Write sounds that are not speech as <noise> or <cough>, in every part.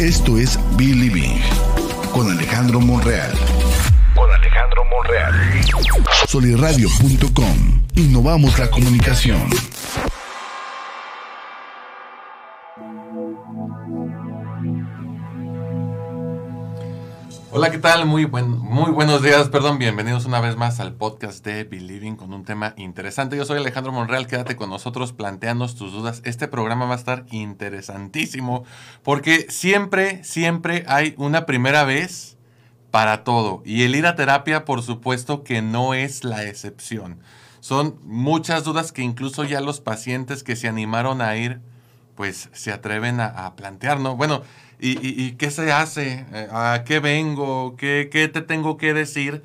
Esto es Believing con Alejandro Monreal. Con Alejandro Monreal. Soliradio.com. Innovamos la comunicación. Hola, ¿qué tal? Muy, buen, muy buenos días, perdón, bienvenidos una vez más al podcast de Believing con un tema interesante. Yo soy Alejandro Monreal, quédate con nosotros, planteando tus dudas. Este programa va a estar interesantísimo porque siempre, siempre hay una primera vez para todo. Y el ir a terapia, por supuesto que no es la excepción. Son muchas dudas que incluso ya los pacientes que se animaron a ir, pues se atreven a, a plantear, ¿no? Bueno, ¿Y, qué se hace? Eh, ¿A qué vengo? ¿Qué, ¿Qué te tengo que decir?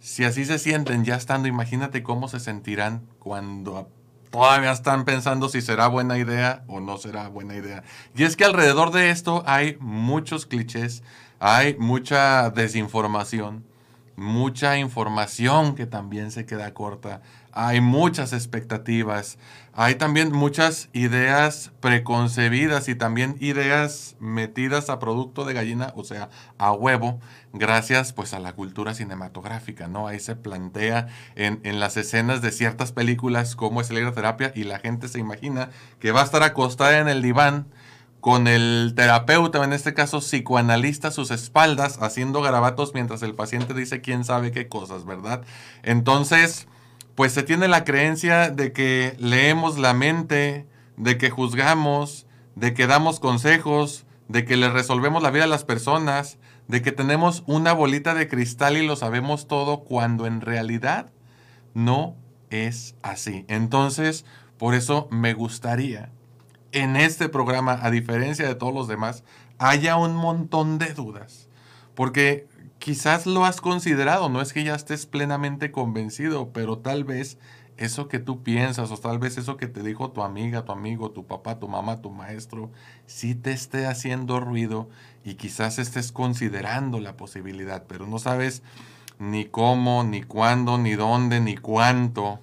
Si así se sienten ya estando, imagínate cómo se sentirán cuando todavía están pensando si será buena idea o no será buena idea. Y es que alrededor de esto hay muchos clichés, hay mucha desinformación, mucha información que también se queda corta, hay muchas expectativas, hay también muchas ideas preconcebidas y también ideas metidas a producto de gallina, o sea, a huevo, gracias pues a la cultura cinematográfica, ¿no? Ahí se plantea en, en las escenas de ciertas películas cómo es la terapia y la gente se imagina que va a estar acostada en el diván con el terapeuta, en este caso psicoanalista, a sus espaldas, haciendo garabatos mientras el paciente dice quién sabe qué cosas, ¿verdad? Entonces pues se tiene la creencia de que leemos la mente, de que juzgamos, de que damos consejos, de que le resolvemos la vida a las personas, de que tenemos una bolita de cristal y lo sabemos todo cuando en realidad no es así. Entonces, por eso me gustaría en este programa, a diferencia de todos los demás, haya un montón de dudas. Porque quizás lo has considerado, no es que ya estés plenamente convencido, pero tal vez eso que tú piensas o tal vez eso que te dijo tu amiga, tu amigo, tu papá, tu mamá, tu maestro, sí te esté haciendo ruido y quizás estés considerando la posibilidad, pero no sabes ni cómo, ni cuándo, ni dónde, ni cuánto,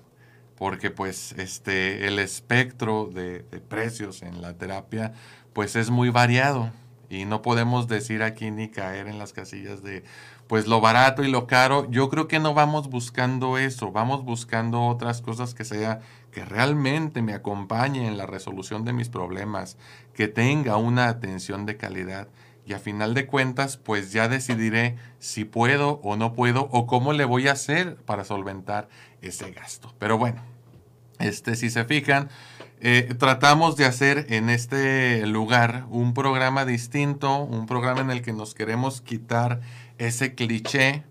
porque pues este, el espectro de, de precios en la terapia pues es muy variado y no podemos decir aquí ni caer en las casillas de pues lo barato y lo caro. Yo creo que no vamos buscando eso, vamos buscando otras cosas que sea que realmente me acompañe en la resolución de mis problemas, que tenga una atención de calidad y a final de cuentas pues ya decidiré si puedo o no puedo o cómo le voy a hacer para solventar ese gasto. Pero bueno, este si se fijan, eh, tratamos de hacer en este lugar un programa distinto, un programa en el que nos queremos quitar ese cliché,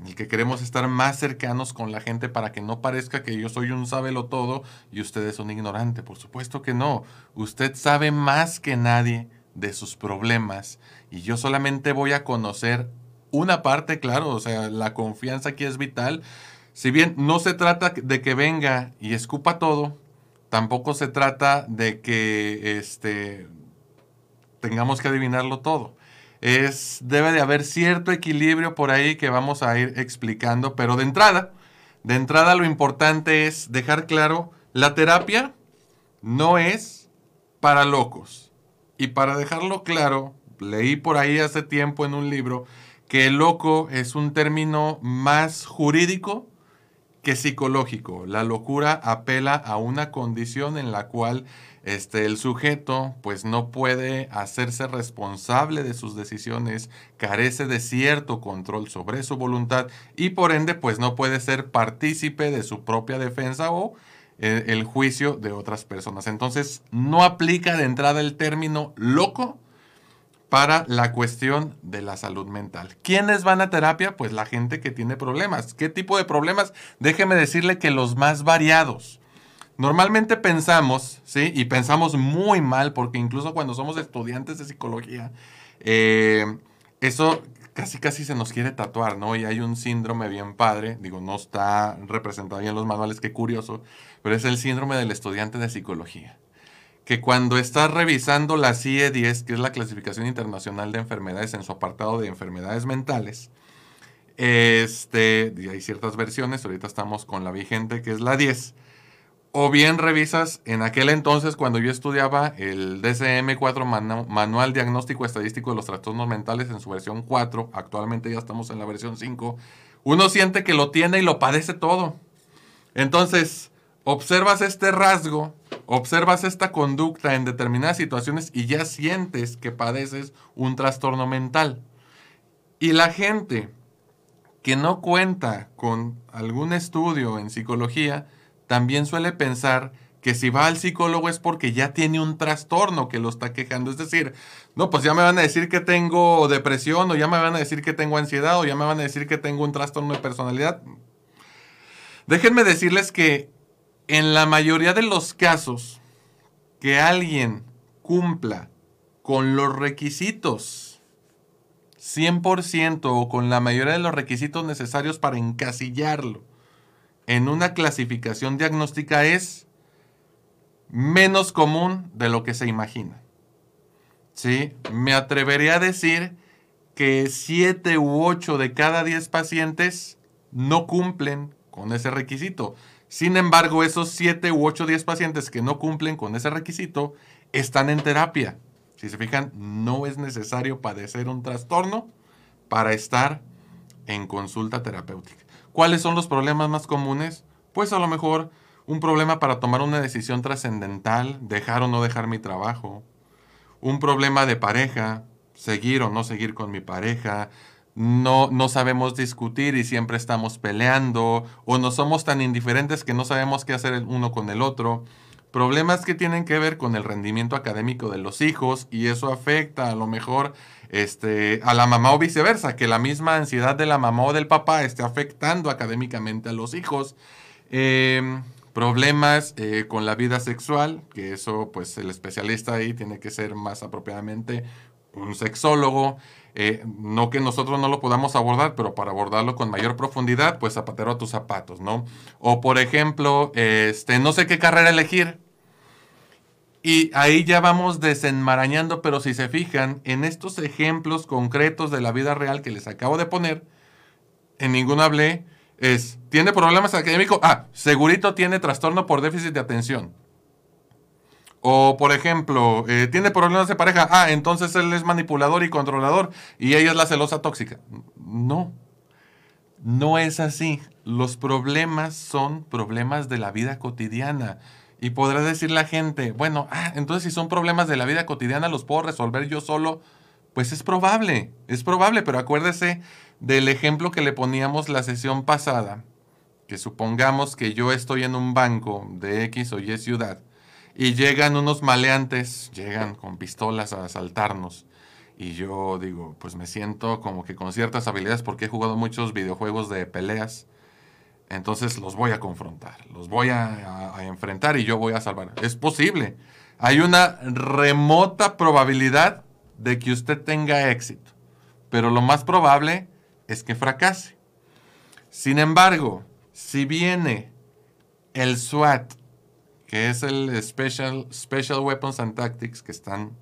en el que queremos estar más cercanos con la gente para que no parezca que yo soy un sábelo todo y usted es un ignorante. Por supuesto que no. Usted sabe más que nadie de sus problemas y yo solamente voy a conocer una parte, claro, o sea, la confianza aquí es vital. Si bien no se trata de que venga y escupa todo, tampoco se trata de que este, tengamos que adivinarlo todo. Es, debe de haber cierto equilibrio por ahí que vamos a ir explicando, pero de entrada, de entrada lo importante es dejar claro, la terapia no es para locos. Y para dejarlo claro, leí por ahí hace tiempo en un libro que loco es un término más jurídico que psicológico. La locura apela a una condición en la cual este, el sujeto pues no puede hacerse responsable de sus decisiones, carece de cierto control sobre su voluntad y por ende pues no puede ser partícipe de su propia defensa o eh, el juicio de otras personas. Entonces no aplica de entrada el término loco para la cuestión de la salud mental. ¿Quiénes van a terapia? Pues la gente que tiene problemas. ¿Qué tipo de problemas? Déjeme decirle que los más variados. Normalmente pensamos, ¿sí? Y pensamos muy mal, porque incluso cuando somos estudiantes de psicología, eh, eso casi casi se nos quiere tatuar, ¿no? Y hay un síndrome bien padre, digo, no está representado en los manuales, qué curioso, pero es el síndrome del estudiante de psicología que cuando estás revisando la CIE-10, que es la clasificación internacional de enfermedades en su apartado de enfermedades mentales, este, y hay ciertas versiones, ahorita estamos con la vigente que es la 10, O bien revisas en aquel entonces cuando yo estudiaba el DCM4 Manual Diagnóstico Estadístico de los Trastornos Mentales en su versión 4, actualmente ya estamos en la versión 5, uno siente que lo tiene y lo padece todo. Entonces, observas este rasgo, observas esta conducta en determinadas situaciones y ya sientes que padeces un trastorno mental. Y la gente que no cuenta con algún estudio en psicología, también suele pensar que si va al psicólogo es porque ya tiene un trastorno que lo está quejando. Es decir, no, pues ya me van a decir que tengo depresión o ya me van a decir que tengo ansiedad o ya me van a decir que tengo un trastorno de personalidad. Déjenme decirles que en la mayoría de los casos que alguien cumpla con los requisitos 100% o con la mayoría de los requisitos necesarios para encasillarlo en una clasificación diagnóstica es menos común de lo que se imagina. ¿Sí? Me atrevería a decir que 7 u 8 de cada 10 pacientes no cumplen con ese requisito. Sin embargo, esos 7 u 8 10 pacientes que no cumplen con ese requisito están en terapia. Si se fijan, no es necesario padecer un trastorno para estar en consulta terapéutica. ¿Cuáles son los problemas más comunes? Pues a lo mejor un problema para tomar una decisión trascendental, dejar o no dejar mi trabajo, un problema de pareja, seguir o no seguir con mi pareja, no, no sabemos discutir y siempre estamos peleando, o no somos tan indiferentes que no sabemos qué hacer el uno con el otro. Problemas que tienen que ver con el rendimiento académico de los hijos y eso afecta a lo mejor este, a la mamá o viceversa, que la misma ansiedad de la mamá o del papá esté afectando académicamente a los hijos. Em, problemas eh, con la vida sexual, que eso pues el especialista ahí tiene que ser más apropiadamente un sexólogo. Eh, no que nosotros no lo podamos abordar, pero para abordarlo con mayor profundidad, pues zapatero a tus zapatos, ¿no? O por ejemplo, este, no sé qué carrera elegir. Y ahí ya vamos desenmarañando, pero si se fijan en estos ejemplos concretos de la vida real que les acabo de poner, en ninguno hablé, es, ¿tiene problemas académicos? Ah, segurito tiene trastorno por déficit de atención. O, por ejemplo, eh, ¿tiene problemas de pareja? Ah, entonces él es manipulador y controlador y ella es la celosa tóxica. No, no es así. Los problemas son problemas de la vida cotidiana. Y podrá decir la gente, bueno, ah, entonces si son problemas de la vida cotidiana, ¿los puedo resolver yo solo? Pues es probable, es probable, pero acuérdese del ejemplo que le poníamos la sesión pasada, que supongamos que yo estoy en un banco de X o Y ciudad y llegan unos maleantes, llegan con pistolas a asaltarnos. Y yo digo, pues me siento como que con ciertas habilidades porque he jugado muchos videojuegos de peleas entonces los voy a confrontar, los voy a, enfrentar y yo voy a salvar. Es posible. Hay una remota probabilidad de que usted tenga éxito, pero lo más probable es que fracase. Sin embargo, si viene el SWAT, que es el Special, Special Weapons and Tactics, que están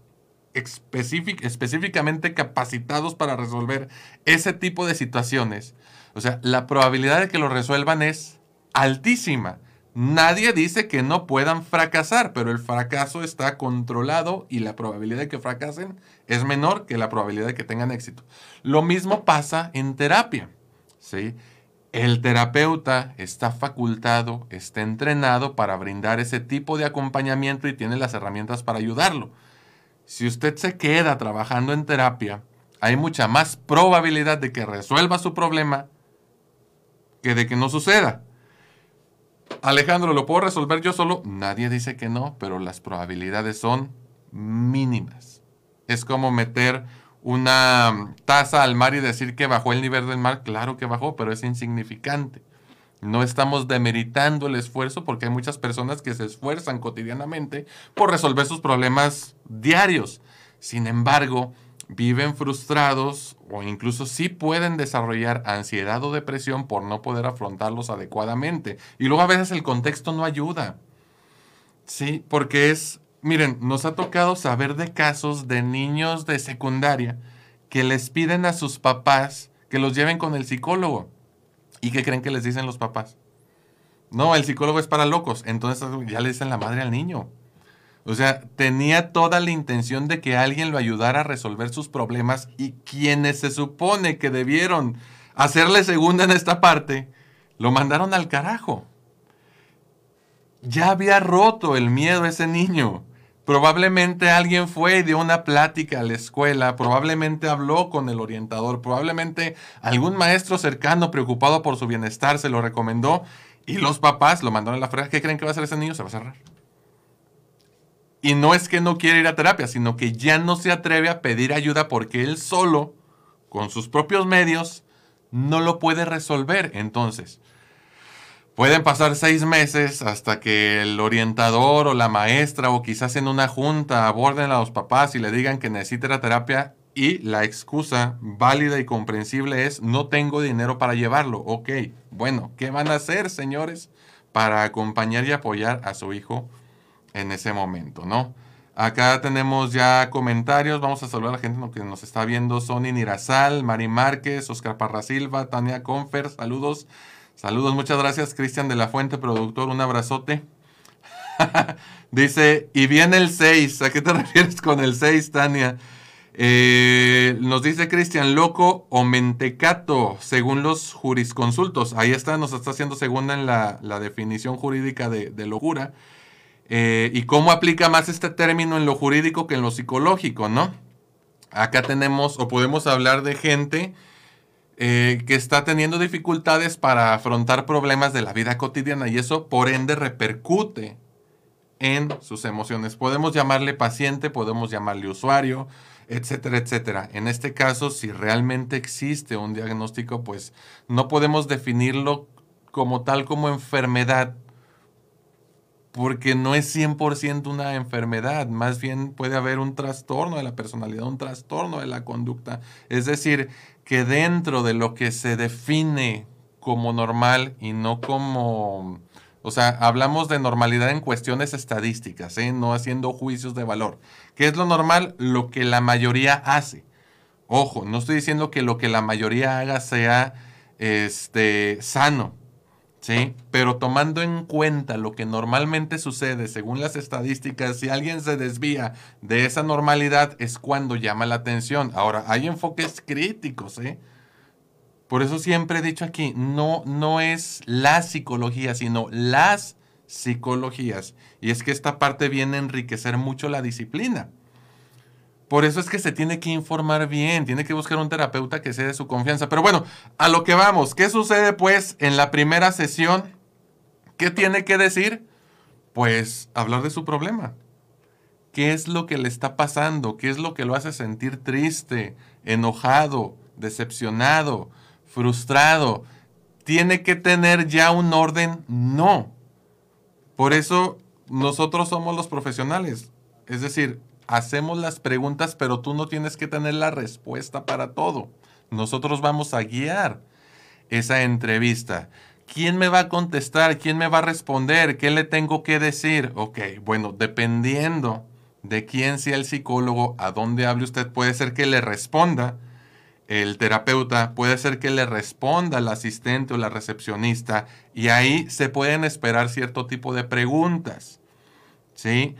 específicamente capacitados para resolver ese tipo de situaciones, o sea, la probabilidad de que lo resuelvan es altísima. Nadie dice que no puedan fracasar, pero el fracaso está controlado y la probabilidad de que fracasen es menor que la probabilidad de que tengan éxito. Lo mismo pasa en terapia. ¿sí? El terapeuta está facultado, está entrenado para brindar ese tipo de acompañamiento y tiene las herramientas para ayudarlo. Si usted se queda trabajando en terapia, hay mucha más probabilidad de que resuelva su problema que de que no suceda. Alejandro, ¿lo puedo resolver yo solo? Nadie dice que no, pero las probabilidades son mínimas. Es como meter una taza al mar y decir que bajó el nivel del mar. Claro que bajó, pero es insignificante. No estamos demeritando el esfuerzo porque hay muchas personas que se esfuerzan cotidianamente por resolver sus problemas diarios. Sin embargo, viven frustrados o incluso sí pueden desarrollar ansiedad o depresión por no poder afrontarlos adecuadamente. Y luego a veces el contexto no ayuda. Sí, porque es, miren, nos ha tocado saber de casos de niños de secundaria que les piden a sus papás que los lleven con el psicólogo. ¿Y qué creen que les dicen los papás? No, el psicólogo es para locos. Entonces ya le dicen la madre al niño. O sea, tenía toda la intención de que alguien lo ayudara a resolver sus problemas y quienes se supone que debieron hacerle segunda en esta parte, lo mandaron al carajo. Ya había roto el miedo ese niño. Probablemente alguien fue y dio una plática a la escuela, probablemente habló con el orientador, probablemente algún maestro cercano preocupado por su bienestar se lo recomendó y los papás lo mandaron a la frega. ¿Qué creen que va a hacer ese niño? Se va a cerrar. Y no es que no quiera ir a terapia, sino que ya no se atreve a pedir ayuda porque él solo, con sus propios medios, no lo puede resolver. Entonces, pueden pasar seis meses hasta que el orientador o la maestra o quizás en una junta aborden a los papás y le digan que necesita la terapia y la excusa válida y comprensible es no tengo dinero para llevarlo. Ok, bueno, ¿qué van a hacer, señores, para acompañar y apoyar a su hijo en ese momento, no? Acá tenemos ya comentarios. Vamos a saludar a la gente que nos está viendo. Sony Nirazal, Mari Márquez, Oscar Parra Silva, Tania Confer. Saludos. Saludos, muchas gracias. Cristian de la Fuente, productor. Un abrazote. <laughs> Dice, y viene el 6. ¿A qué te <laughs> refieres con el 6, Tania? Eh, nos dice Cristian, loco o mentecato, según los jurisconsultos. Ahí está, nos está haciendo segunda en la, definición jurídica de, locura. Eh, y cómo aplica más este término en lo jurídico que en lo psicológico, ¿no? Acá tenemos, o podemos hablar de gente eh, que está teniendo dificultades para afrontar problemas de la vida cotidiana y eso por ende repercute en sus emociones. Podemos llamarle paciente, podemos llamarle usuario, etcétera, etcétera. En este caso, si realmente existe un diagnóstico, pues no podemos definirlo como tal como enfermedad, porque no es 100% una enfermedad, más bien puede haber un trastorno de la personalidad, un trastorno de la conducta. Es decir, que dentro de lo que se define como normal y no como o sea, hablamos de normalidad en cuestiones estadísticas, ¿eh? no haciendo juicios de valor. ¿Qué es lo normal? Lo que la mayoría hace. Ojo, no estoy diciendo que lo que la mayoría haga sea este, sano, ¿sí? Pero tomando en cuenta lo que normalmente sucede según las estadísticas, si alguien se desvía de esa normalidad es cuando llama la atención. Ahora, hay enfoques críticos, ¿eh? Por eso siempre he dicho aquí, no, no es la psicología, sino las psicologías. Y es que esta parte viene a enriquecer mucho la disciplina. Por eso es que se tiene que informar bien, tiene que buscar un terapeuta que sea de su confianza. Pero bueno, a lo que vamos, ¿qué sucede pues en la primera sesión? ¿Qué tiene que decir? Pues hablar de su problema. ¿Qué es lo que le está pasando? ¿Qué es lo que lo hace sentir triste, enojado, decepcionado? frustrado, tiene que tener ya un orden, no. Por eso nosotros somos los profesionales. Es decir, hacemos las preguntas, pero tú no tienes que tener la respuesta para todo. Nosotros vamos a guiar esa entrevista. ¿Quién me va a contestar? ¿Quién me va a responder? ¿Qué le tengo que decir? Ok, bueno, dependiendo de quién sea el psicólogo, a dónde hable usted, puede ser que le responda el terapeuta puede ser que le responda al asistente o la recepcionista y ahí se pueden esperar cierto tipo de preguntas. ¿Sí?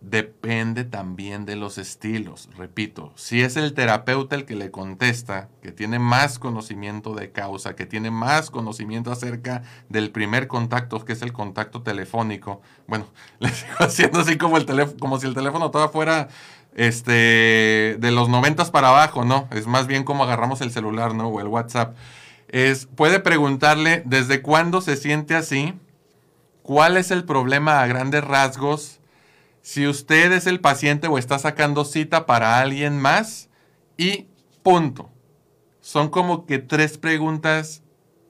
Depende también de los estilos. Repito, si es el terapeuta el que le contesta, que tiene más conocimiento de causa, que tiene más conocimiento acerca del primer contacto, que es el contacto telefónico, bueno, <laughs> le sigo haciendo así como, el como si el teléfono todavía fuera este, de los noventas para abajo, ¿no? Es más bien como agarramos el celular, ¿no? O el WhatsApp. Es, puede preguntarle desde cuándo se siente así, cuál es el problema a grandes rasgos, si usted es el paciente o está sacando cita para alguien más y punto. Son como que tres preguntas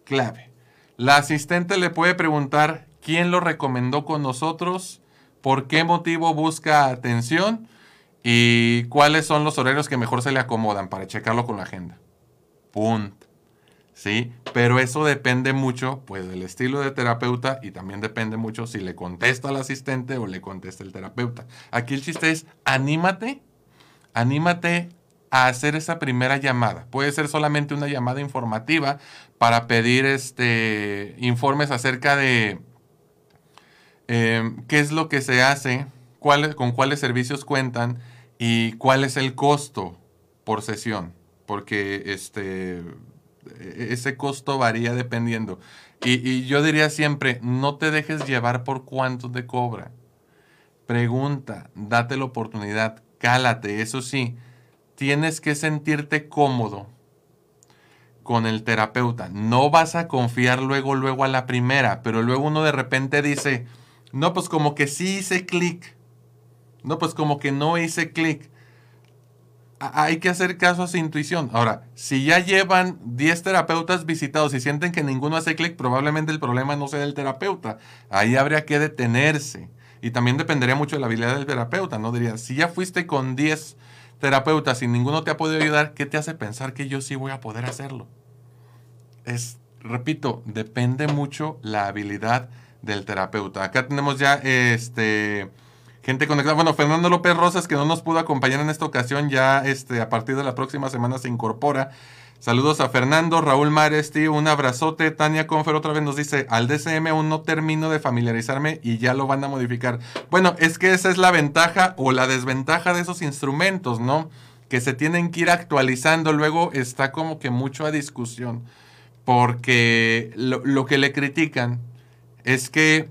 clave. La asistente le puede preguntar quién lo recomendó con nosotros, por qué motivo busca atención ¿Y cuáles son los horarios que mejor se le acomodan para checarlo con la agenda? Punto. ¿Sí? Pero eso depende mucho, pues, del estilo de terapeuta y también depende mucho si le contesta al asistente o le contesta el terapeuta. Aquí el chiste es, anímate, anímate a hacer esa primera llamada. Puede ser solamente una llamada informativa para pedir este, informes acerca de em, qué es lo que se hace, con cuáles servicios cuentan y cuál es el costo por sesión, porque este, ese costo varía dependiendo. Y, y, yo diría siempre, no te dejes llevar por cuánto te cobra. Pregunta, date la oportunidad, cálate, eso sí, tienes que sentirte cómodo con el terapeuta. No vas a confiar luego, luego a la primera, pero luego uno de repente dice, no, pues como que sí hice clic. No, pues como que no hice clic. Hay que hacer caso a su intuición. Ahora, si ya llevan 10 terapeutas visitados y sienten que ninguno hace clic, probablemente el problema no sea del terapeuta. Ahí habría que detenerse. Y también dependería mucho de la habilidad del terapeuta, ¿no? Diría, si ya fuiste con 10 terapeutas y ninguno te ha podido ayudar, ¿qué te hace pensar que yo sí voy a poder hacerlo? Es, repito, depende mucho la habilidad del terapeuta. Acá tenemos ya este gente conectada. Bueno, Fernando López Rosas, que no nos pudo acompañar en esta ocasión, ya este, a partir de la próxima semana se incorpora. Saludos a Fernando, Raúl Maresti, un abrazote. Tania Confer otra vez nos dice, al DCM aún no termino de familiarizarme y ya lo van a modificar. Bueno, es que esa es la ventaja o la desventaja de esos instrumentos, ¿no? Que se tienen que ir actualizando. Luego está como que mucho a discusión. Porque lo, lo que le critican es que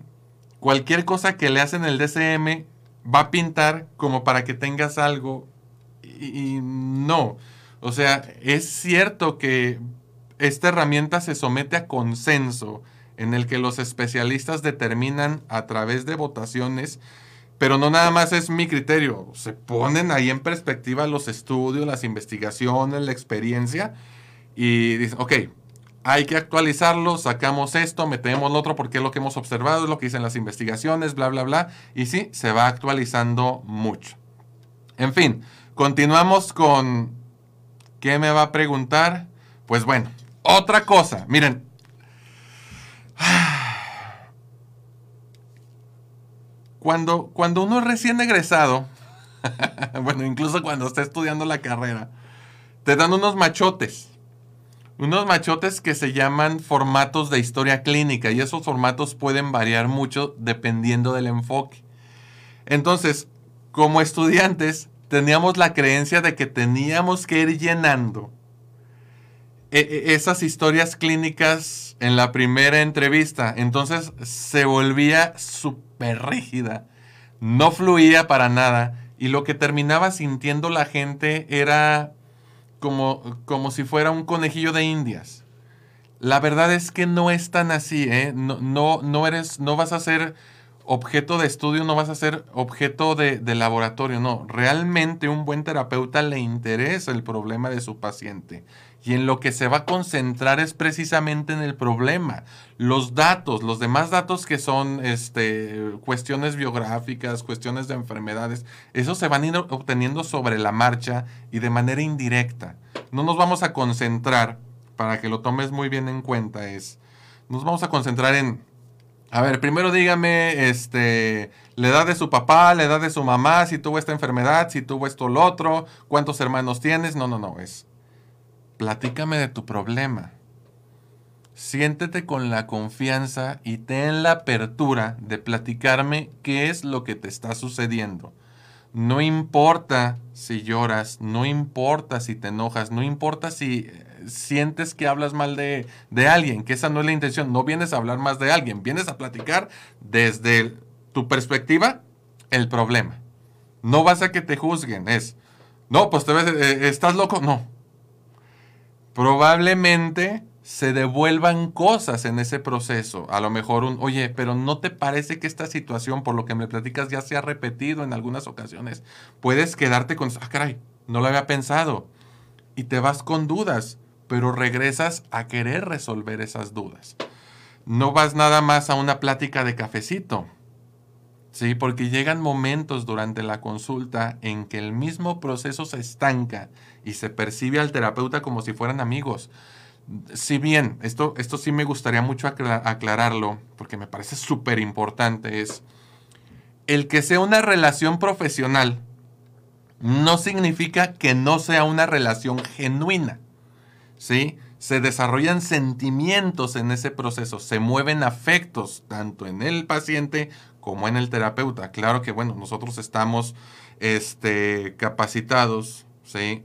cualquier cosa que le hacen el DCM va a pintar como para que tengas algo y, no. O sea, es cierto que esta herramienta se somete a consenso en el que los especialistas determinan a través de votaciones, pero no nada más es mi criterio, se ponen ahí en perspectiva los estudios, las investigaciones, la experiencia y dicen, ok, hay que actualizarlo, sacamos esto, metemos lo otro porque es lo que hemos observado, es lo que dicen las investigaciones, bla, bla, bla, y sí, se va actualizando mucho. En fin, continuamos con ¿Qué me va a preguntar? Pues bueno, otra cosa. Miren. <sighs> Cuando, cuando uno es recién egresado, <laughs> bueno, incluso cuando está estudiando la carrera, te dan unos machotes. Unos machotes que se llaman formatos de historia clínica y esos formatos pueden variar mucho dependiendo del enfoque. Entonces, como estudiantes, teníamos la creencia de que teníamos que ir llenando e, e, esas historias clínicas en la primera entrevista. Entonces se volvía súper rígida, no fluía para nada y lo que terminaba sintiendo la gente era como, como si fuera un conejillo de indias. La verdad es que no es tan así, ¿eh? No, no, no eres, no vas a ser objeto de estudio, no vas a ser objeto de, laboratorio, no. Realmente un buen terapeuta le interesa el problema de su paciente. Y en lo que se va a concentrar es precisamente en el problema. Los datos, los demás datos que son este, cuestiones biográficas, cuestiones de enfermedades, esos se van a ir obteniendo sobre la marcha y de manera indirecta. No nos vamos a concentrar, para que lo tomes muy bien en cuenta, es, nos vamos a concentrar en a ver, primero dígame, este, la edad de su papá, la edad de su mamá, si tuvo esta enfermedad, si tuvo esto o lo otro, cuántos hermanos tienes. No, no, no, es, platícame de tu problema. Siéntete con la confianza y ten la apertura de platicarme qué es lo que te está sucediendo. No importa si lloras, no importa si te enojas, no importa si sientes que hablas mal de, alguien, que esa no es la intención. No vienes a hablar más de alguien, vienes a platicar desde tu perspectiva el problema. No vas a que te juzguen, es, no, pues te ves, eh, estás loco, no. Probablemente se devuelvan cosas en ese proceso. A lo mejor un, oye, pero ¿no te parece que esta situación, por lo que me platicas, ya se ha repetido en algunas ocasiones? Puedes quedarte con, ah, caray, no lo había pensado. Y te vas con dudas pero regresas a querer resolver esas dudas. No vas nada más a una plática de cafecito. Sí, porque llegan momentos durante la consulta en que el mismo proceso se estanca y se percibe al terapeuta como si fueran amigos. Si bien, esto, esto sí me gustaría mucho aclararlo, porque me parece súper importante, es el que sea una relación profesional no significa que no sea una relación genuina. ¿Sí? se desarrollan sentimientos en ese proceso, se mueven afectos, tanto en el paciente como en el terapeuta. Claro que, bueno, nosotros estamos este, capacitados, ¿sí?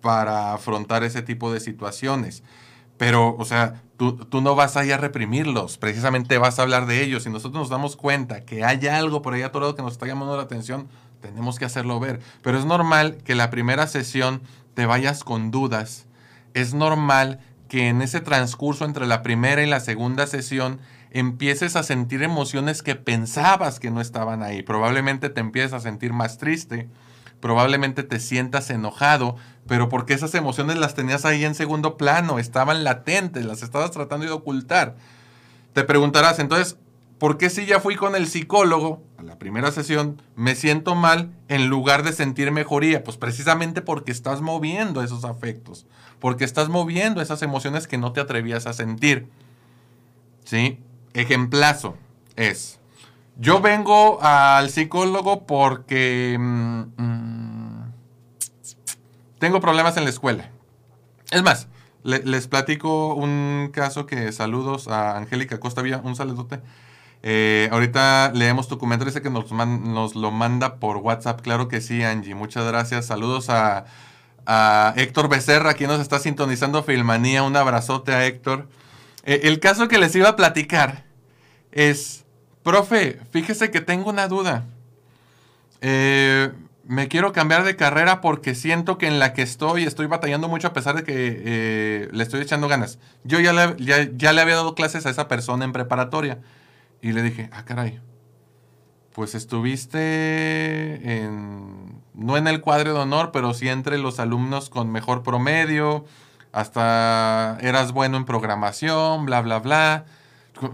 Para afrontar ese tipo de situaciones. Pero, o sea, tú, tú, no vas ahí a reprimirlos, precisamente vas a hablar de ellos. Si nosotros nos damos cuenta que hay algo por ahí atorado que nos está llamando la atención, tenemos que hacerlo ver. Pero es normal que la primera sesión te vayas con dudas. Es normal que en ese transcurso entre la primera y la segunda sesión empieces a sentir emociones que pensabas que no estaban ahí. Probablemente te empieces a sentir más triste, probablemente te sientas enojado, pero porque esas emociones las tenías ahí en segundo plano, estaban latentes, las estabas tratando de ocultar. Te preguntarás, entonces, ¿por qué si ya fui con el psicólogo a la primera sesión, me siento mal en lugar de sentir mejoría? Pues precisamente porque estás moviendo esos afectos, porque estás moviendo esas emociones que no te atrevías a sentir. ¿Sí? Ejemplazo es, yo vengo al psicólogo porque mm, mm, tengo problemas en la escuela. Es más, les platico un caso que saludos a Angélica Costa Villa, un saludote. Eh, ahorita leemos tu comentario, dice que nos, nos, lo manda por WhatsApp. Claro que sí, Angie. Muchas gracias. Saludos a, a Héctor Becerra, quien nos está sintonizando Filmanía. Un abrazote a Héctor. Eh, el caso que les iba a platicar es, profe, fíjese que tengo una duda. Eh, me quiero cambiar de carrera porque siento que en la que estoy estoy batallando mucho a pesar de que eh, le estoy echando ganas. Yo ya le, ya, le, había dado clases a esa persona en preparatoria y le dije, ah, caray, pues estuviste en, no en el cuadro de honor, pero sí entre los alumnos con mejor promedio, hasta eras bueno en programación, bla, bla, bla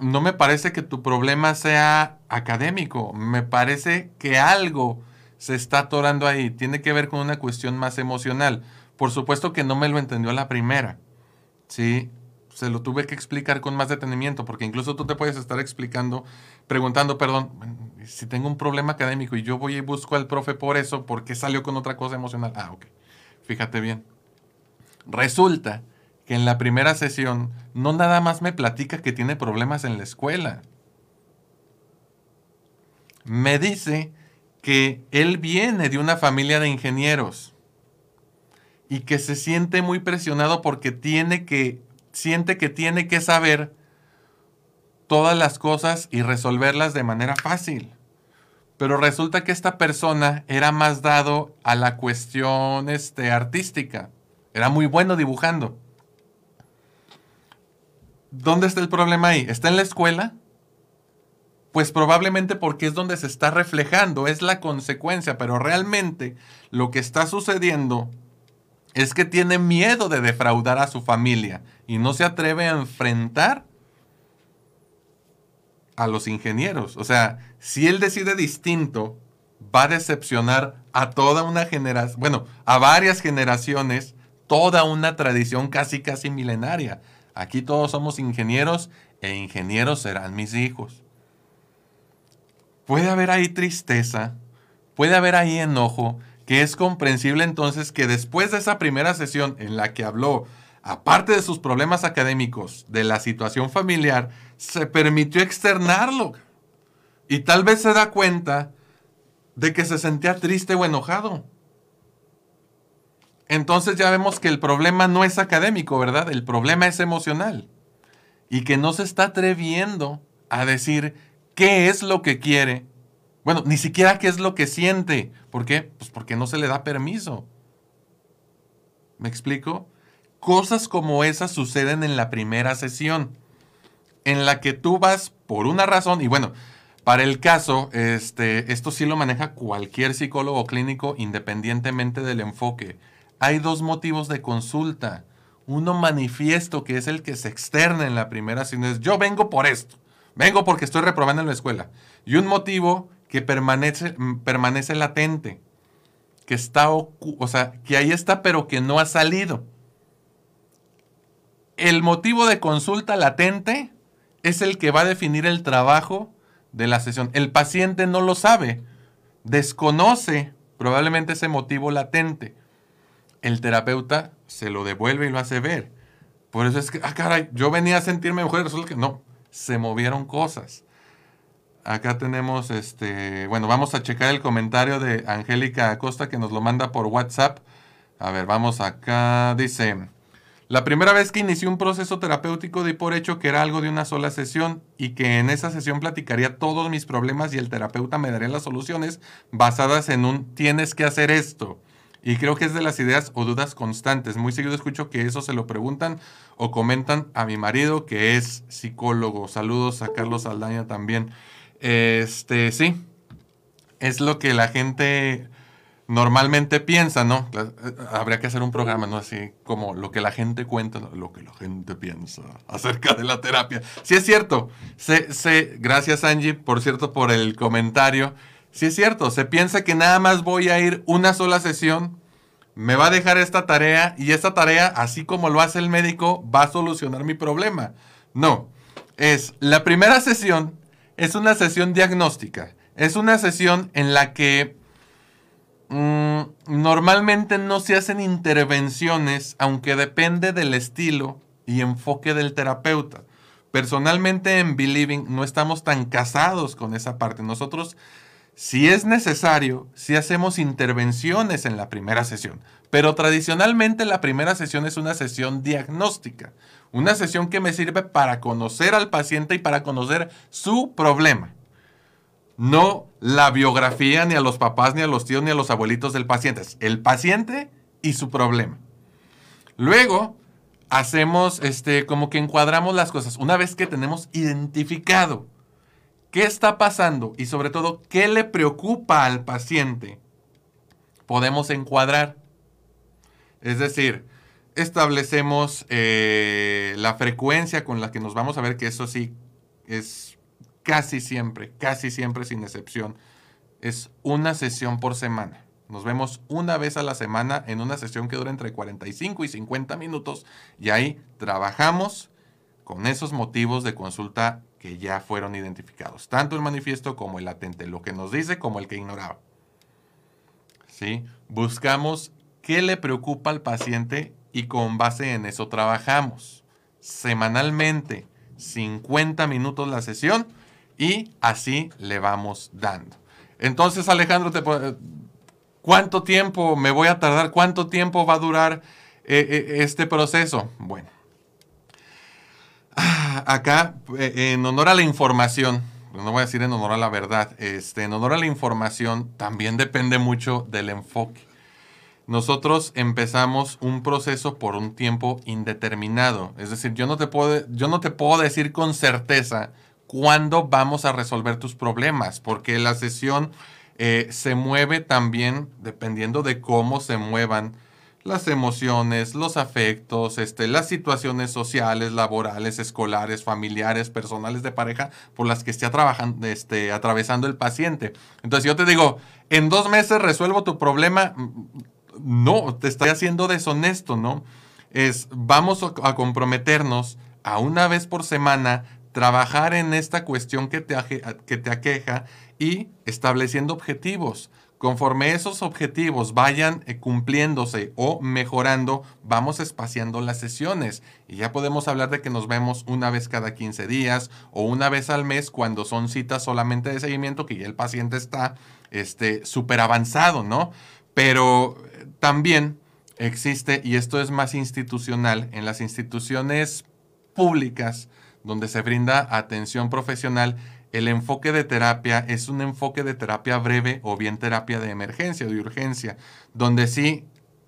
no me parece que tu problema sea académico, me parece que algo se está atorando ahí, tiene que ver con una cuestión más emocional. Por supuesto que no me lo entendió la primera, ¿sí? Se lo tuve que explicar con más detenimiento, porque incluso tú te puedes estar explicando, preguntando, perdón, si tengo un problema académico y yo voy y busco al profe por eso, ¿por qué salió con otra cosa emocional? Ah, ok, fíjate bien. Resulta que en la primera sesión no nada más me platica que tiene problemas en la escuela. Me dice que él viene de una familia de ingenieros y que se siente muy presionado porque tiene que siente que tiene que saber todas las cosas y resolverlas de manera fácil. Pero resulta que esta persona era más dado a la cuestión este, artística. Era muy bueno dibujando. ¿Dónde está el problema ahí? ¿Está en la escuela? Pues probablemente porque es donde se está reflejando, es la consecuencia, pero realmente lo que está sucediendo es que tiene miedo de defraudar a su familia y no se atreve a enfrentar a los ingenieros. O sea, si él decide distinto, va a decepcionar a toda una generación, bueno, a varias generaciones, toda una tradición casi, casi milenaria. Aquí todos somos ingenieros e ingenieros serán mis hijos. Puede haber ahí tristeza, puede haber ahí enojo, que es comprensible entonces que después de esa primera sesión en la que habló, aparte de sus problemas académicos, de la situación familiar, se permitió externarlo. Y tal vez se da cuenta de que se sentía triste o enojado entonces ya vemos que el problema no es académico, ¿verdad? El problema es emocional. Y que no se está atreviendo a decir qué es lo que quiere. Bueno, ni siquiera qué es lo que siente. ¿Por qué? Pues porque no se le da permiso. ¿Me explico? Cosas como esas suceden en la primera sesión, en la que tú vas por una razón, y bueno, para el caso, este, esto sí lo maneja cualquier psicólogo clínico independientemente del enfoque hay dos motivos de consulta. Uno manifiesto, que es el que se externa en la primera sesión. Yo vengo por esto. Vengo porque estoy reprobando en la escuela. Y un motivo que permanece, permanece latente. Que está, o sea, que ahí está, pero que no ha salido. El motivo de consulta latente es el que va a definir el trabajo de la sesión. El paciente no lo sabe, desconoce probablemente ese motivo latente el terapeuta se lo devuelve y lo hace ver. Por eso es que, ah, caray, yo venía a sentirme mejor y resulta que no, se movieron cosas. Acá tenemos, este, bueno, vamos a checar el comentario de Angélica Acosta que nos lo manda por WhatsApp. A ver, vamos acá. Dice, la primera vez que inicié un proceso terapéutico di por hecho que era algo de una sola sesión y que en esa sesión platicaría todos mis problemas y el terapeuta me daría las soluciones basadas en un tienes que hacer esto. Y creo que es de las ideas o dudas constantes. Muy seguido escucho que eso se lo preguntan o comentan a mi marido que es psicólogo. Saludos a Carlos Aldaña también. Este, sí, es lo que la gente normalmente piensa, ¿no? Eh, habría que hacer un programa, ¿no? Así como lo que la gente cuenta, lo que la gente piensa acerca de la terapia. Sí es cierto. Se, gracias Angie, por cierto, por el comentario. Sí es cierto, se piensa que nada más voy a ir una sola sesión, me va a dejar esta tarea y esta tarea, así como lo hace el médico, va a solucionar mi problema. No, es la primera sesión es una sesión diagnóstica. Es una sesión en la que mm, normalmente no se hacen intervenciones, aunque depende del estilo y enfoque del terapeuta. Personalmente en Believing no estamos tan casados con esa parte. Nosotros, si es necesario, si hacemos intervenciones en la primera sesión. Pero tradicionalmente la primera sesión es una sesión diagnóstica. Una sesión que me sirve para conocer al paciente y para conocer su problema. No la biografía, ni a los papás, ni a los tíos, ni a los abuelitos del paciente. Es el paciente y su problema. Luego, hacemos este, como que encuadramos las cosas. Una vez que tenemos identificado qué está pasando y sobre todo qué le preocupa al paciente, podemos encuadrar. Es decir, establecemos eh, la frecuencia con la que nos vamos a ver, que eso sí es casi siempre, casi siempre sin excepción, es una sesión por semana. Nos vemos una vez a la semana en una sesión que dura entre 45 y 50 minutos y ahí trabajamos con esos motivos de consulta que ya fueron identificados, tanto el manifiesto como el latente, lo que nos dice como el que ignoraba. ¿Sí? Buscamos qué le preocupa al paciente y con base en eso trabajamos. Semanalmente, 50 minutos la sesión y así le vamos dando. Entonces, Alejandro, te, ¿cuánto tiempo me voy a tardar? ¿Cuánto tiempo va a durar eh, eh, este proceso? Bueno, ah, acá, eh, en honor a la información, no voy a decir en honor a la verdad, este, en honor a la información, también depende mucho del enfoque nosotros empezamos un proceso por un tiempo indeterminado. Es decir, yo no te puedo, yo no te puedo decir con certeza cuándo vamos a resolver tus problemas, porque la sesión eh, se mueve también dependiendo de cómo se muevan las emociones, los afectos, este, las situaciones sociales, laborales, escolares, familiares, personales de pareja por las que esté trabajando, este, atravesando el paciente. Entonces yo te digo, en dos meses resuelvo tu problema, no, te estoy haciendo deshonesto, ¿no? Es, vamos a comprometernos a una vez por semana trabajar en esta cuestión que te, que te aqueja y estableciendo objetivos. Conforme esos objetivos vayan eh, cumpliéndose o mejorando, vamos espaciando las sesiones. Y ya podemos hablar de que nos vemos una vez cada 15 días o una vez al mes cuando son citas solamente de seguimiento, que ya el paciente está súper este, avanzado, ¿no? Pero también existe, y esto es más institucional, en las instituciones públicas donde se brinda atención profesional, el enfoque de terapia es un enfoque de terapia breve o bien terapia de emergencia o de urgencia, donde sí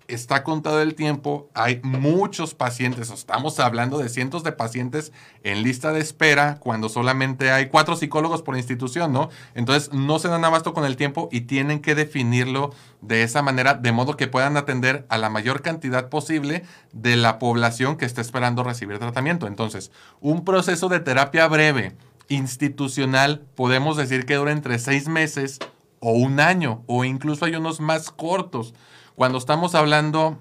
está contado el tiempo, hay muchos pacientes, estamos hablando de cientos de pacientes en lista de espera cuando solamente hay cuatro psicólogos por institución, ¿no? Entonces no se dan abasto con el tiempo y tienen que definirlo de esa manera, de modo que puedan atender a la mayor cantidad posible de la población que está esperando recibir tratamiento. Entonces, un proceso de terapia breve, institucional, podemos decir que dura entre seis meses o un año, o incluso hay unos más cortos cuando estamos hablando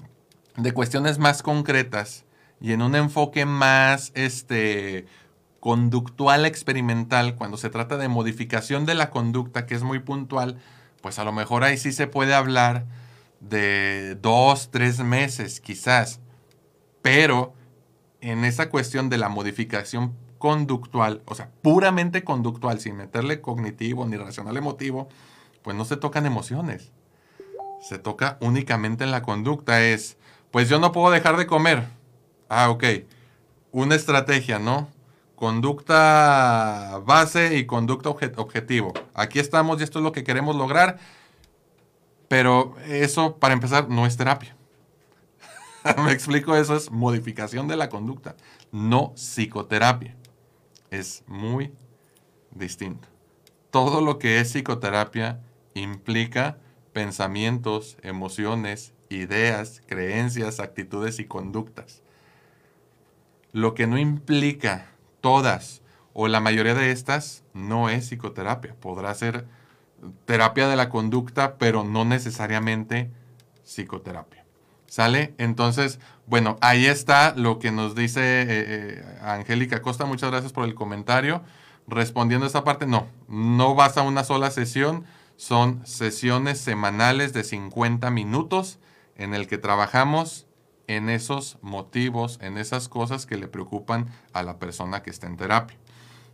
de cuestiones más concretas y en un enfoque más este, conductual experimental, cuando se trata de modificación de la conducta, que es muy puntual, pues a lo mejor ahí sí se puede hablar de dos, tres meses quizás. Pero en esa cuestión de la modificación conductual, o sea, puramente conductual, sin meterle cognitivo ni racional emotivo, pues no se tocan emociones. Se toca únicamente en la conducta. Es, pues yo no puedo dejar de comer. Ah, ok. Una estrategia, ¿no? Conducta base y conducta objetivo. Aquí estamos y esto es lo que queremos lograr. Pero eso, para empezar, no es terapia. <laughs> Me explico, eso es modificación de la conducta, no psicoterapia. Es muy distinto. Todo lo que es psicoterapia implica pensamientos, emociones, ideas, creencias, actitudes y conductas. Lo que no implica todas o la mayoría de estas no es psicoterapia. Podrá ser terapia de la conducta, pero no necesariamente psicoterapia. ¿Sale? Entonces, bueno, ahí está lo que nos dice eh, eh, Angélica Costa. Muchas gracias por el comentario. Respondiendo a esta parte, no, no vas a una sola sesión, son sesiones semanales de 50 minutos en el que trabajamos en esos motivos, en esas cosas que le preocupan a la persona que está en terapia.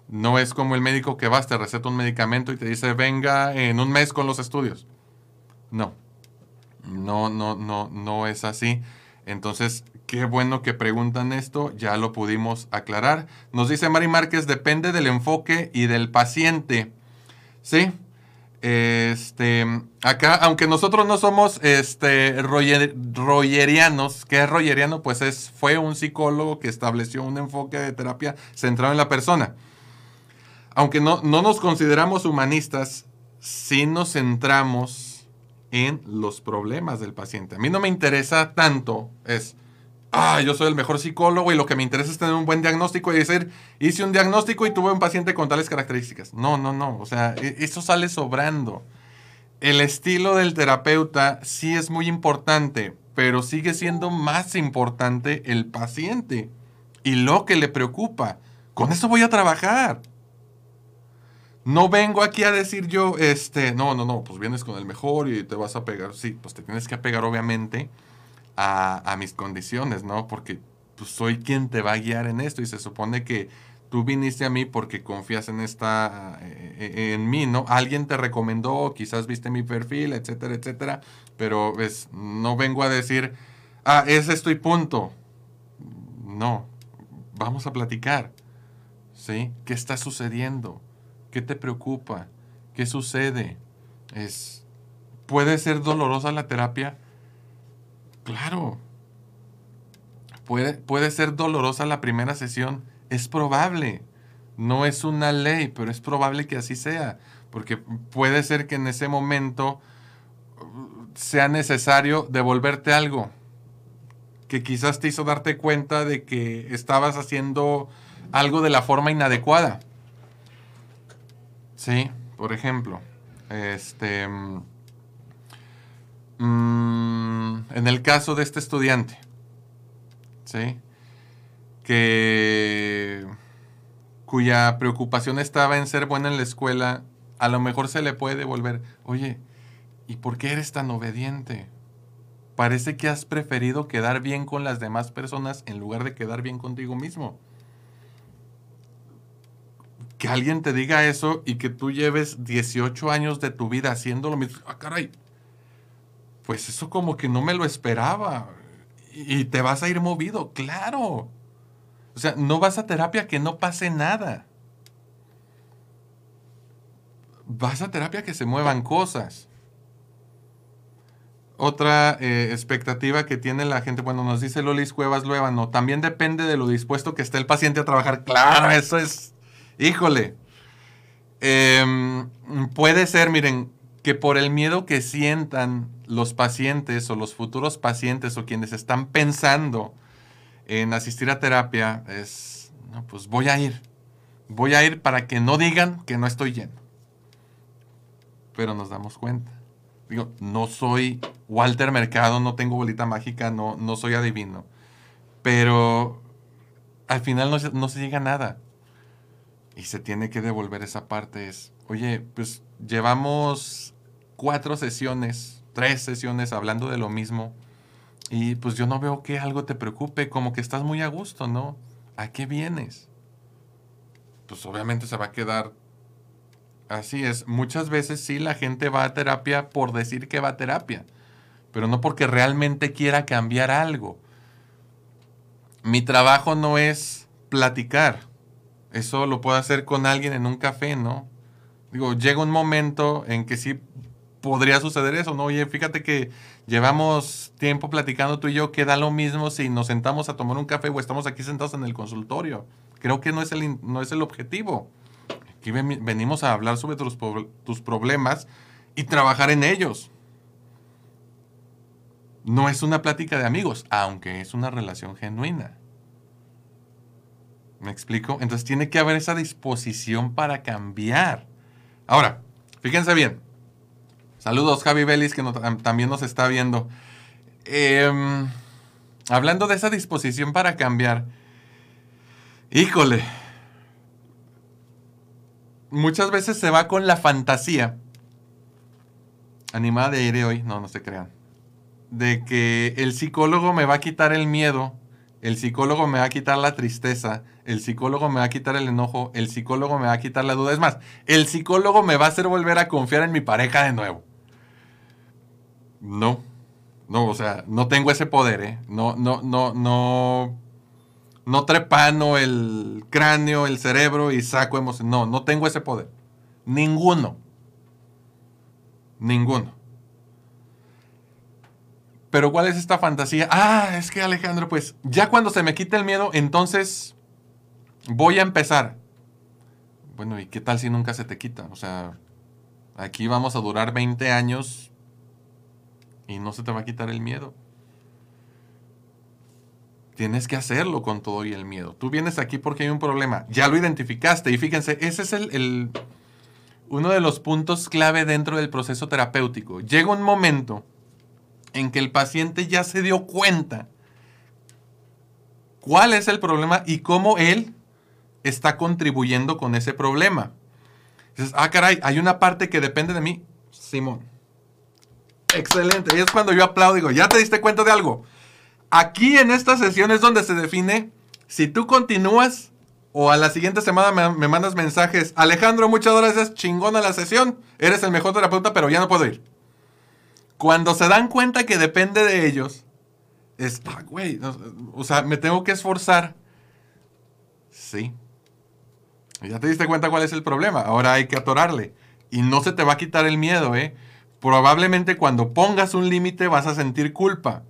No es como el médico que vas, te receta un medicamento y te dice, venga en un mes con los estudios. No, no, no, no, no es así. Entonces, qué bueno que preguntan esto, ya lo pudimos aclarar. Nos dice Mari Márquez, depende del enfoque y del paciente. ¿Sí? Este, acá, aunque nosotros no somos este, royerianos, ¿qué es royeriano? Pues es, fue un psicólogo que estableció un enfoque de terapia centrado en la persona. Aunque no, no nos consideramos humanistas, sí nos centramos en los problemas del paciente. A mí no me interesa tanto, es, ah, yo soy el mejor psicólogo y lo que me interesa es tener un buen diagnóstico y decir, hice un diagnóstico y tuve un paciente con tales características. No, no, no, o sea, e, eso sale sobrando. El estilo del terapeuta sí es muy importante, pero sigue siendo más importante el paciente y lo que le preocupa. Con eso voy a trabajar. No vengo aquí a decir yo, este, no, no, no, pues vienes con el mejor y te vas a pegar. Sí, pues te tienes que apegar obviamente a, mis condiciones, ¿no? Porque pues, soy quien te va a guiar en esto y se supone que tú viniste a mí porque confías en esta, eh, eh, en mí, ¿no? Alguien te recomendó, quizás viste mi perfil, etcétera, etcétera, pero pues, no vengo a decir, ah, es esto y punto. No, vamos a platicar, ¿sí? ¿Qué está sucediendo? ¿Qué te preocupa? ¿Qué sucede? Es, ¿Puede ser dolorosa la terapia? Claro. Puede, puede ser dolorosa la primera sesión. Es probable. No es una ley, pero es probable que así sea. Porque puede ser que en ese momento uh, sea necesario devolverte algo que quizás te hizo darte cuenta de que estabas haciendo algo de la forma inadecuada. Sí, por ejemplo, este, mm, en el caso de este estudiante, ¿sí? Que cuya preocupación estaba en ser buena en la escuela, a lo mejor se le puede devolver, oye, ¿y por qué eres tan obediente? Parece que has preferido quedar bien con las demás personas en lugar de quedar bien contigo mismo que alguien te diga eso y que tú lleves 18 años de tu vida haciendo lo mismo. Ah, caray. Pues eso como que no me lo esperaba. Y te vas a ir movido, claro. O sea, no vas a terapia que no pase nada. Vas a terapia que se muevan cosas. Otra eh, expectativa que tiene la gente, bueno, nos dice Lolis Cuevas no también depende de lo dispuesto que esté el paciente a trabajar. Claro, eso es Híjole. Em, puede ser, miren, que por el miedo que sientan los pacientes o los futuros pacientes o quienes están pensando en asistir a terapia, es, no, pues voy a ir. Voy a ir para que no digan que no estoy lleno. Pero nos damos cuenta. Digo, no soy Walter Mercado, no tengo bolita mágica, no, no soy adivino. Pero al final no, no se llega a nada y se tiene que devolver esa parte es, oye, pues llevamos cuatro sesiones, tres sesiones hablando de lo mismo Y pues yo no veo que algo te preocupe, como que estás muy a gusto, ¿no? ¿A qué vienes? Pues obviamente se va a quedar así es. Muchas veces sí la gente va a terapia por decir que va a terapia, pero no porque realmente quiera cambiar algo. Mi trabajo no es platicar. Eso lo puedo hacer con alguien en un café, ¿no? Digo, llega un momento en que sí podría suceder eso, ¿no? Oye, fíjate que llevamos tiempo platicando tú y yo, que da lo mismo si nos sentamos a tomar un café o estamos aquí sentados en el consultorio. Creo que no es el, no es el objetivo. Aquí venimos a hablar sobre tus, tus problemas y trabajar en ellos. No es una plática de amigos, aunque es una relación genuina. ¿Me explico? Entonces tiene que haber esa disposición para cambiar. Ahora, fíjense bien. Saludos, Javi Vélez, que también nos está viendo. Em, hablando de esa disposición para cambiar. Híjole. Muchas veces se va con la fantasía. Animada de aire hoy, no, no se crean. De que el psicólogo me va a quitar el miedo, el psicólogo me va a quitar la tristeza, el psicólogo me va a quitar el enojo, el psicólogo me va a quitar la duda. Es más, el psicólogo me va a hacer volver a confiar en mi pareja de nuevo. No. No, o sea, no tengo ese poder, ¿eh? No, no, no, no. No trepano el cráneo, el cerebro y saco emociones. No, no tengo ese poder. Ninguno. Ninguno. Pero ¿cuál es esta fantasía? Ah, es que Alejandro, pues ya cuando se me quite el miedo, entonces voy a empezar. Bueno, ¿y qué tal si nunca se te quita? O sea, aquí vamos a durar 20 años y no se te va a quitar el miedo. Tienes que hacerlo con todo y el miedo. Tú vienes aquí porque hay un problema. Ya lo identificaste. Y fíjense, ese es el, uno de los puntos clave dentro del proceso terapéutico. Llega un momento en que el paciente ya se dio cuenta cuál es el problema y cómo él está contribuyendo con ese problema. Dices, ah, caray, hay una parte que depende de mí. Simón, Excelente. Y es cuando yo aplaudo digo, ¿ya te diste cuenta de algo? Aquí en esta sesión es donde se define si tú continúas o a la siguiente semana me, mandas mensajes. Alejandro, muchas gracias, chingona la sesión. Eres el mejor terapeuta, pero ya no puedo ir. Cuando se dan cuenta que depende de ellos, es, ah, güey, o sea, me tengo que esforzar. Sí. Ya te diste cuenta cuál es el problema. Ahora hay que atorarle. Y no se te va a quitar el miedo, ¿eh? probablemente cuando pongas un límite vas a sentir culpa.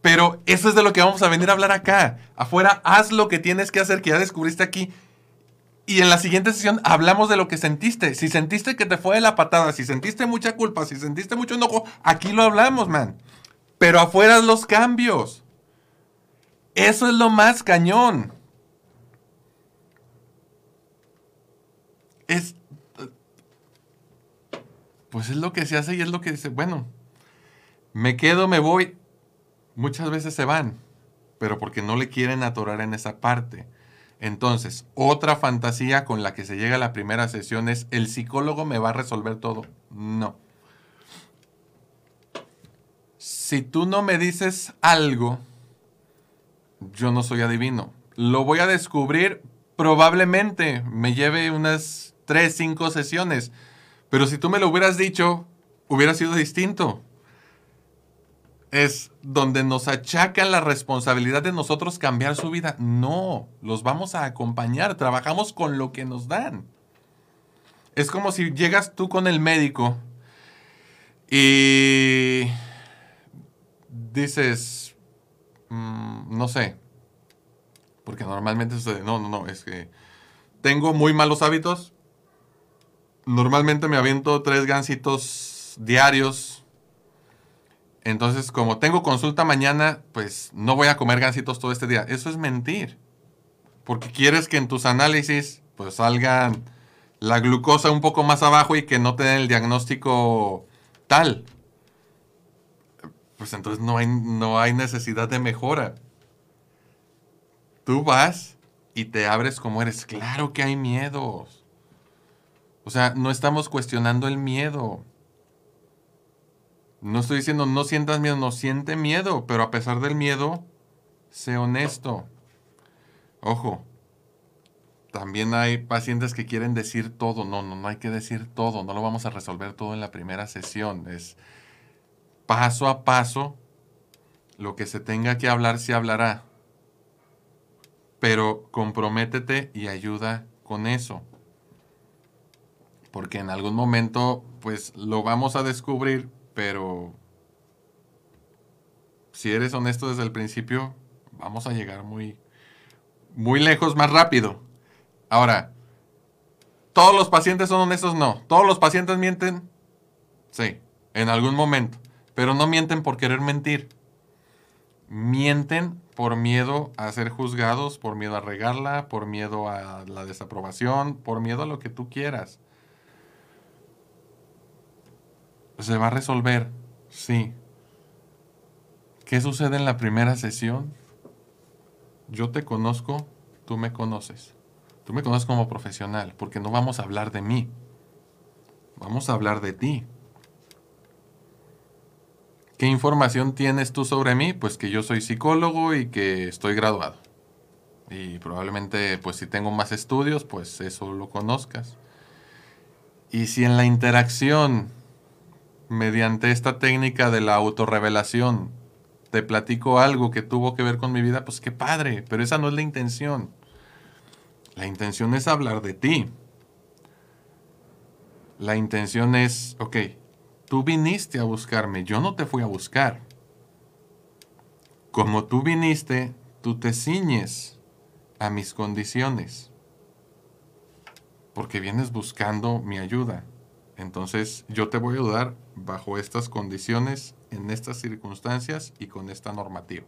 Pero eso es de lo que vamos a venir a hablar acá. Afuera, haz lo que tienes que hacer, que ya descubriste aquí. Y en la siguiente sesión hablamos de lo que sentiste. Si sentiste que te fue de la patada, si sentiste mucha culpa, si sentiste mucho enojo, aquí lo hablamos, man. Pero afuera los cambios. Eso es lo más cañón. Es pues es lo que se hace y es lo que dice, bueno, me quedo, me voy. Muchas veces se van, pero porque no le quieren atorar en esa parte. Entonces, otra fantasía con la que se llega a la primera sesión es, el psicólogo me va a resolver todo. No. Si tú no me dices algo, yo no soy adivino. Lo voy a descubrir probablemente. Me lleve unas 3, 5 sesiones. Pero si tú me lo hubieras dicho, hubiera sido distinto. Es donde nos achacan la responsabilidad de nosotros cambiar su vida. No, los vamos a acompañar, trabajamos con lo que nos dan. Es como si llegas tú con el médico y dices, mm, no sé, porque normalmente sucede, no, no, no, es que tengo muy malos hábitos, normalmente me aviento tres gancitos diarios. Entonces, como tengo consulta mañana, pues no voy a comer gansitos todo este día. Eso es mentir. Porque quieres que en tus análisis pues salgan la glucosa un poco más abajo y que no te den el diagnóstico tal. Pues entonces no hay, no hay necesidad de mejora. Tú vas y te abres como eres. Claro que hay miedos. O sea, no estamos cuestionando el miedo. No estoy diciendo no sientas miedo, no siente miedo, pero a pesar del miedo, sé honesto. Ojo, también hay pacientes que quieren decir todo. No, no, no hay que decir todo. No lo vamos a resolver todo en la primera sesión. Es paso a paso. Lo que se tenga que hablar se hablará. Pero comprométete y ayuda con eso. Porque en algún momento, pues lo vamos a descubrir, pero si eres honesto desde el principio, vamos a llegar muy, muy lejos más rápido. Ahora, ¿todos los pacientes son honestos? No. ¿Todos los pacientes mienten? Sí, en algún momento. Pero no mienten por querer mentir. Mienten por miedo a ser juzgados, por miedo a regarla, por miedo a la desaprobación, por miedo a lo que tú quieras. ¿Se va a resolver? Sí. ¿Qué sucede en la primera sesión? Yo te conozco, tú me conoces. Tú me conoces como profesional, porque no vamos a hablar de mí. Vamos a hablar de ti. ¿Qué información tienes tú sobre mí? Pues que yo soy psicólogo y que estoy graduado. Y probablemente, pues si tengo más estudios, pues eso lo conozcas. Y si en la interacción mediante esta técnica de la autorrevelación, te platico algo que tuvo que ver con mi vida, pues qué padre, pero esa no es la intención. La intención es hablar de ti. La intención es, ok, tú viniste a buscarme, yo no te fui a buscar. Como tú viniste, tú te ciñes a mis condiciones, porque vienes buscando mi ayuda. Entonces yo te voy a ayudar bajo estas condiciones, en estas circunstancias y con esta normativa.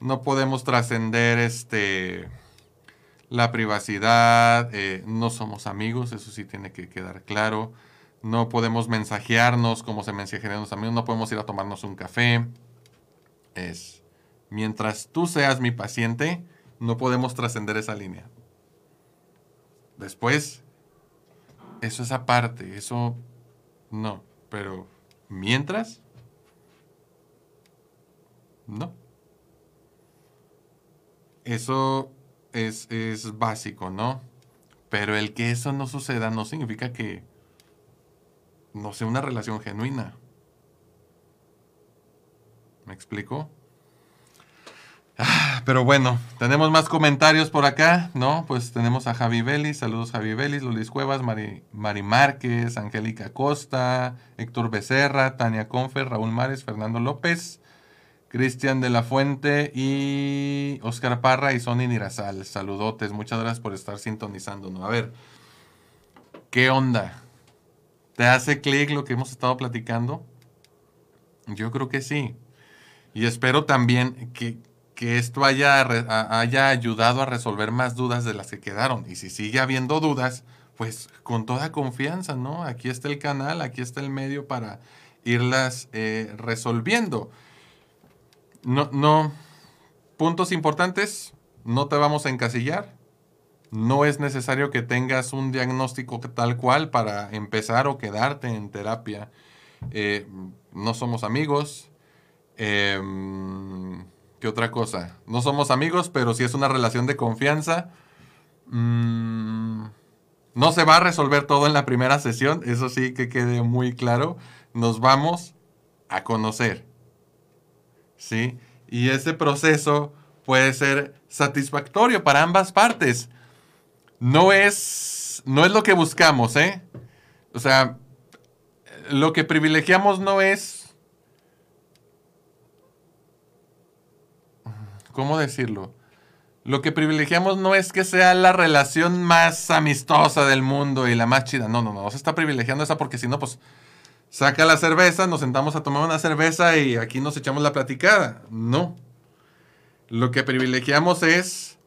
No podemos trascender este la privacidad, eh, no somos amigos, eso sí tiene que quedar claro. No podemos mensajearnos como se mensajean los amigos, no podemos ir a tomarnos un café. Es, mientras tú seas mi paciente, no podemos trascender esa línea. Después, eso es aparte, eso no, pero mientras, no. Eso es, es básico, ¿no? Pero el que eso no suceda no significa que no sea una relación genuina. ¿Me explico? Ah, pero bueno, tenemos más comentarios por acá, ¿no? Pues tenemos a Javi Vélez, saludos Javi Vélez, Luis Cuevas, Mari, Mari Márquez, Angélica Costa, Héctor Becerra, Tania Confer, Raúl Mares, Fernando López, Cristian de la Fuente y Oscar Parra y Sonny Nirazal. Saludotes, muchas gracias por estar sintonizándonos. A ver, ¿qué onda? ¿Te hace clic lo que hemos estado platicando? Yo creo que sí. Y espero también que, que esto haya, haya ayudado a resolver más dudas de las que quedaron. Y si sigue habiendo dudas, pues con toda confianza, ¿no? Aquí está el canal, aquí está el medio para irlas eh, resolviendo. No, no. Puntos importantes, no te vamos a encasillar. No es necesario que tengas un diagnóstico tal cual para empezar o quedarte en terapia. Eh, no somos amigos. Eh, ¿Qué otra cosa? No somos amigos, pero si es una relación de confianza. Mm, no se va a resolver todo en la primera sesión, eso sí que quede muy claro. Nos vamos a conocer. ¿Sí? Y ese proceso puede ser satisfactorio para ambas partes. No es, no es lo que buscamos, ¿eh? O sea, lo que privilegiamos no es ¿cómo decirlo? Lo que privilegiamos no es que sea la relación más amistosa del mundo y la más chida. No, no, no. Se está privilegiando esa porque si no, pues saca la cerveza, nos sentamos a tomar una cerveza y aquí nos echamos la platicada. No. Lo que privilegiamos es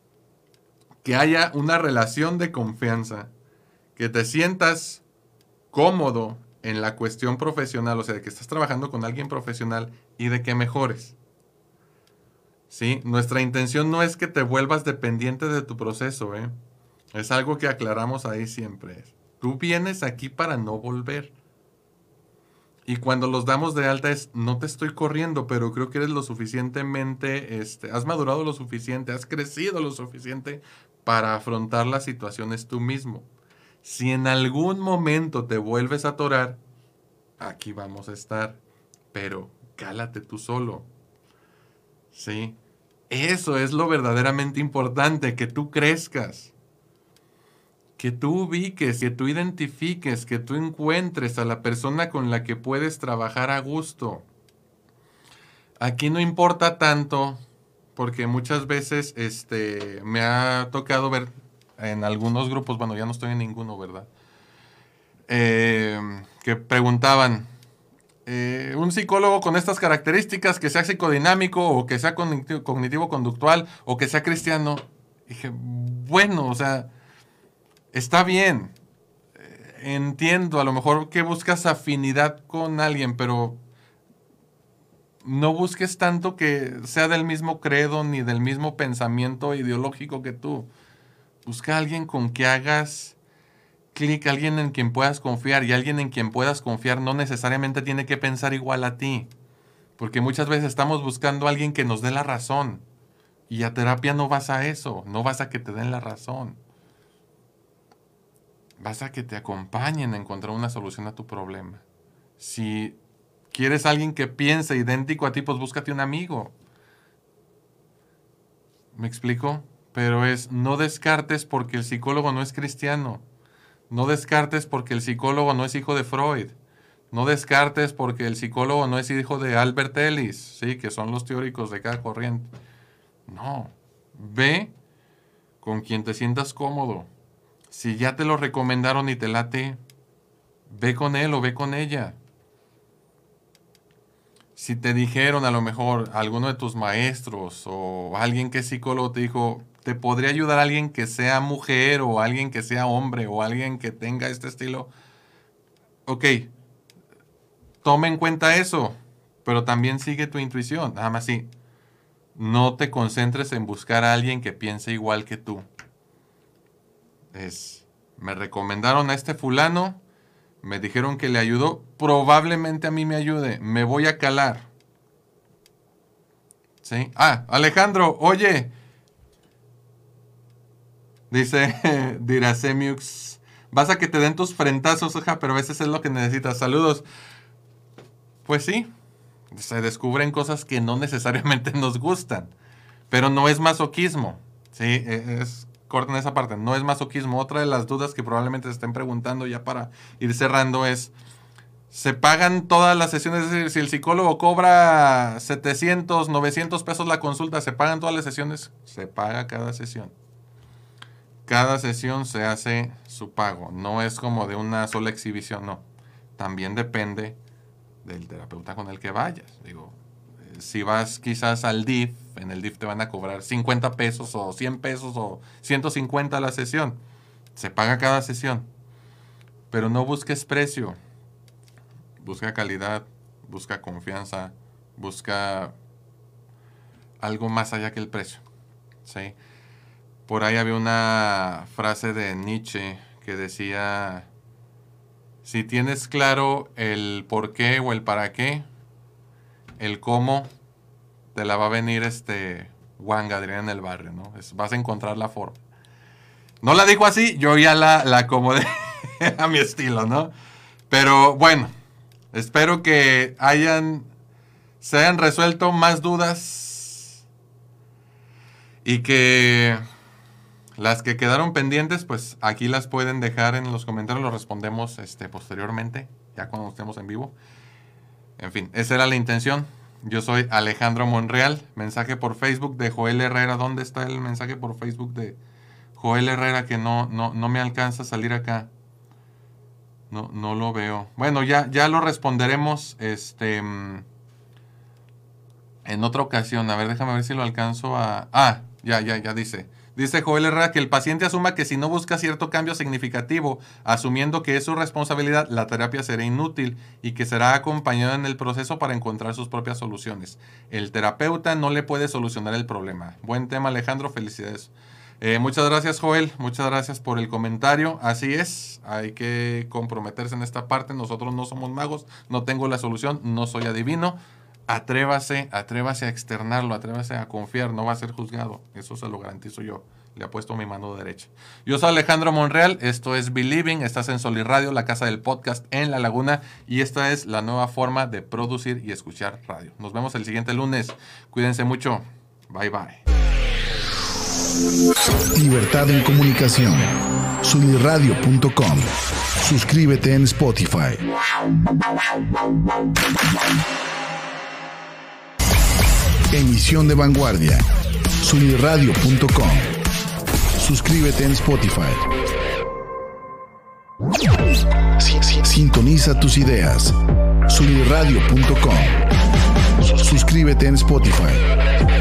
que haya una relación de confianza, que te sientas cómodo en la cuestión profesional, o sea, de que estás trabajando con alguien profesional y de que mejores. ¿Sí? Nuestra intención no es que te vuelvas dependiente de tu proceso, ¿eh? Es algo que aclaramos ahí siempre. Tú vienes aquí para no volver. Y cuando los damos de alta es, no te estoy corriendo, pero creo que eres lo suficientemente, este, has madurado lo suficiente, has crecido lo suficiente para afrontar las situaciones tú mismo. Si en algún momento te vuelves a atorar, aquí vamos a estar, pero cálate tú solo. ¿Sí? Eso es lo verdaderamente importante, que tú crezcas. Que tú ubiques, que tú identifiques, que tú encuentres a la persona con la que puedes trabajar a gusto. Aquí no importa tanto, porque muchas veces este, me ha tocado ver en algunos grupos, bueno, ya no estoy en ninguno, ¿verdad? Eh, que preguntaban, eh, un psicólogo con estas características, que sea psicodinámico o que sea cognitivo-conductual o que sea cristiano. dije, bueno, o sea, está bien. Eh, entiendo, a lo mejor que buscas afinidad con alguien, pero no busques tanto que sea del mismo credo ni del mismo pensamiento ideológico que tú. Busca a alguien con que hagas clic, alguien en quien puedas confiar y alguien en quien puedas confiar no necesariamente tiene que pensar igual a ti. Porque muchas veces estamos buscando a alguien que nos dé la razón. Y a terapia no vas a eso, no vas a que te den la razón. Vas a que te acompañen a encontrar una solución a tu problema. Si quieres alguien que piense idéntico a ti, pues búscate un amigo. ¿Me explico? Pero es, no descartes porque el psicólogo no es cristiano. No descartes porque el psicólogo no es hijo de Freud. No descartes porque el psicólogo no es hijo de Albert Ellis, ¿sí? que son los teóricos de cada corriente. No. Ve con quien te sientas cómodo. Si ya te lo recomendaron y te late, ve con él o ve con ella. Si te dijeron a lo mejor alguno de tus maestros o alguien que es psicólogo te dijo, te podría ayudar alguien que sea mujer o alguien que sea hombre o alguien que tenga este estilo. Ok, toma en cuenta eso, pero también sigue tu intuición. Nada más sí, no te concentres en buscar a alguien que piense igual que tú. Es, me recomendaron a este fulano, me dijeron que le ayudó, probablemente a mí me ayude, me voy a calar. ¿Sí? Ah, Alejandro, oye, Dice <laughs> Diracemiux. Vas a que te den tus frentazos, hija, pero a veces es lo que necesitas. Saludos. Pues sí, se descubren cosas que no <laughs> necesariamente nos gustan. Pero no es masoquismo. Sí, e, es corta en esa parte. No es masoquismo. Otra de las dudas que probablemente se estén preguntando ya para ir cerrando es. ¿Se pagan todas las sesiones? Es decir, si el psicólogo cobra 700, 900 pesos la consulta, ¿se pagan todas las sesiones? Se paga cada sesión cada sesión se hace su pago. No es como de una sola exhibición, no. También depende del terapeuta con el que vayas. Digo, eh, si vas quizás al DIF, en el DIF te van a cobrar 50 pesos o 100 pesos o 150 la sesión. Se paga cada sesión. Pero no busques precio. Busca calidad, busca confianza, busca algo más allá que el precio. ¿sí? Por ahí había una frase de Nietzsche que decía, si tienes claro el por qué o el para qué, el cómo, te la va a venir este Juan Gadrián en el barrio, ¿no? vas a encontrar la forma. No la dijo así, yo ya la, la acomodé <laughs> a mi estilo, ¿no? Pero bueno, espero que hayan, se hayan resuelto más dudas y que las que quedaron pendientes, pues aquí las pueden dejar en los comentarios, los respondemos este, posteriormente, ya cuando estemos en vivo. En fin, esa era la intención. Yo soy Alejandro Monreal. Mensaje por Facebook de Joel Herrera. ¿Dónde está el mensaje por Facebook de Joel Herrera que no, no, no me alcanza a salir acá? No, no lo veo. Bueno, ya, ya lo responderemos este, en otra ocasión. A ver, déjame ver si lo alcanzo a... Ah, ya, ya, ya dice. Dice Joel Herrera que el paciente asuma que si no busca cierto cambio significativo, asumiendo que es su responsabilidad, la terapia será inútil y que será acompañado en el proceso para encontrar sus propias soluciones. El terapeuta no le puede solucionar el problema. Buen tema, Alejandro, felicidades. Eh, muchas gracias, Joel. Muchas gracias por el comentario. Así es, hay que comprometerse en esta parte. Nosotros no somos magos, no tengo la solución, no soy adivino. Atrévase, atrévase a externarlo, atrévase a confiar, no va a ser juzgado. Eso se lo garantizo yo. Le apuesto mi mano derecha. Yo soy Alejandro Monreal, esto es Believing, estás en Solid Radio, la casa del podcast en La Laguna, y esta es la nueva forma de producir y escuchar radio. Nos vemos el siguiente lunes. Cuídense mucho. Bye bye. Libertad en comunicación. Sunirradio.com. Suscríbete en Spotify. Emisión de vanguardia. Sunirradio.com. Suscríbete en Spotify. Sintoniza tus ideas. Sunirradio.com. Suscríbete en Spotify.